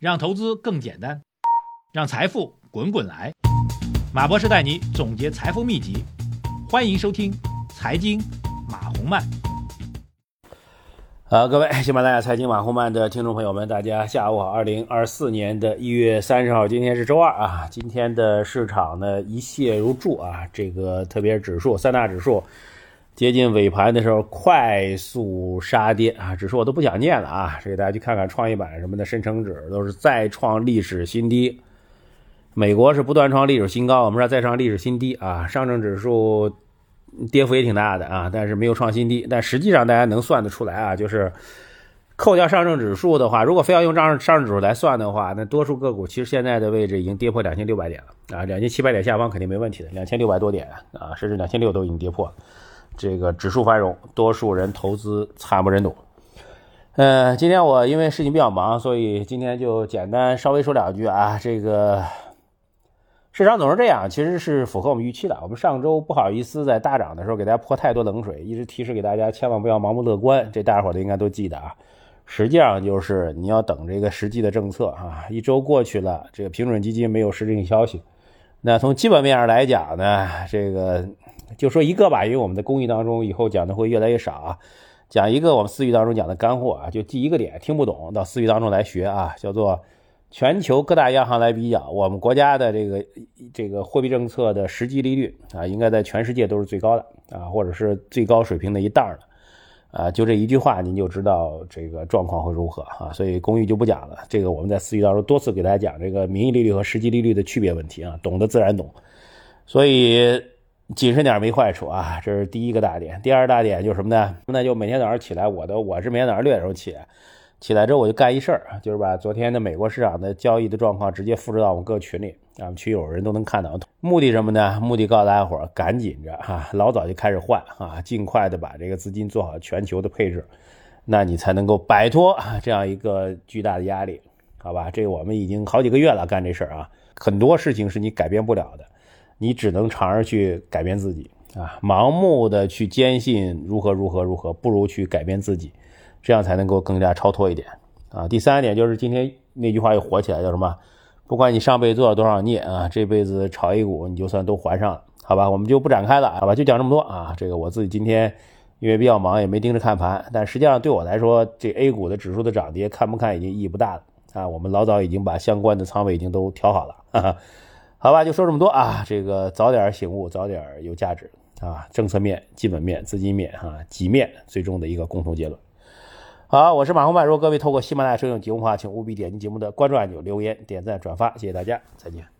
让投资更简单，让财富滚滚来。马博士带你总结财富秘籍，欢迎收听《财经马红漫》。好，各位喜马拉雅财经马红漫的听众朋友们，大家下午好。二零二四年的一月三十号，今天是周二啊。今天的市场呢一泻如注啊，这个特别指数三大指数。接近尾盘的时候，快速杀跌啊！指数我都不想念了啊！这给大家去看看创业板什么的，深成指都是再创历史新低。美国是不断创历史新高，我们这再创历史新低啊！上证指数跌幅也挺大的啊，但是没有创新低。但实际上大家能算得出来啊，就是扣掉上证指数的话，如果非要用上上证指数来算的话，那多数个股其实现在的位置已经跌破两千六百点了啊！两千七百点下方肯定没问题的，两千六百多点啊，甚至两千六都已经跌破了。这个指数繁荣，多数人投资惨不忍睹。呃，今天我因为事情比较忙，所以今天就简单稍微说两句啊。这个市场总是这样，其实是符合我们预期的。我们上周不好意思在大涨的时候给大家泼太多冷水，一直提示给大家千万不要盲目乐观，这大家伙都应该都记得啊。实际上就是你要等这个实际的政策啊。一周过去了，这个平准基金没有实质性消息。那从基本面上来讲呢，这个。就说一个吧，因为我们的公寓当中以后讲的会越来越少啊。讲一个我们私域当中讲的干货啊，就记一个点，听不懂到私域当中来学啊，叫做全球各大央行来比较，我们国家的这个这个货币政策的实际利率啊，应该在全世界都是最高的啊，或者是最高水平的一档的啊。就这一句话，您就知道这个状况会如何啊。所以公寓就不讲了，这个我们在私域当中多次给大家讲这个名义利率和实际利率的区别问题啊，懂得自然懂。所以。谨慎点没坏处啊，这是第一个大点。第二大点就是什么呢？那就每天早上起来，我的我是每天早上六点钟起，起来之后我就干一事儿，就是把昨天的美国市场的交易的状况直接复制到我们各群里，啊，群友人都能看到。目的什么呢？目的告诉大家伙儿，赶紧着哈，老早就开始换啊，尽快的把这个资金做好全球的配置，那你才能够摆脱这样一个巨大的压力，好吧？这我们已经好几个月了干这事儿啊，很多事情是你改变不了的。你只能尝试去改变自己啊，盲目的去坚信如何如何如何，不如去改变自己，这样才能够更加超脱一点啊。第三点就是今天那句话又火起来，叫什么？不管你上辈子做了多少孽啊，这辈子炒 A 股你就算都还上了，好吧？我们就不展开了，好吧？就讲这么多啊。这个我自己今天因为比较忙，也没盯着看盘，但实际上对我来说，这 A 股的指数的涨跌看不看已经意义不大了啊。我们老早已经把相关的仓位已经都调好了。哈哈好吧，就说这么多啊！这个早点醒悟，早点有价值啊！政策面、基本面、资金面啊，几面最终的一个共同结论。好，我是马红曼。如果各位透过喜马拉雅收听节目的话，请务必点击节目的关注按钮、留言、点赞、转发，谢谢大家，再见。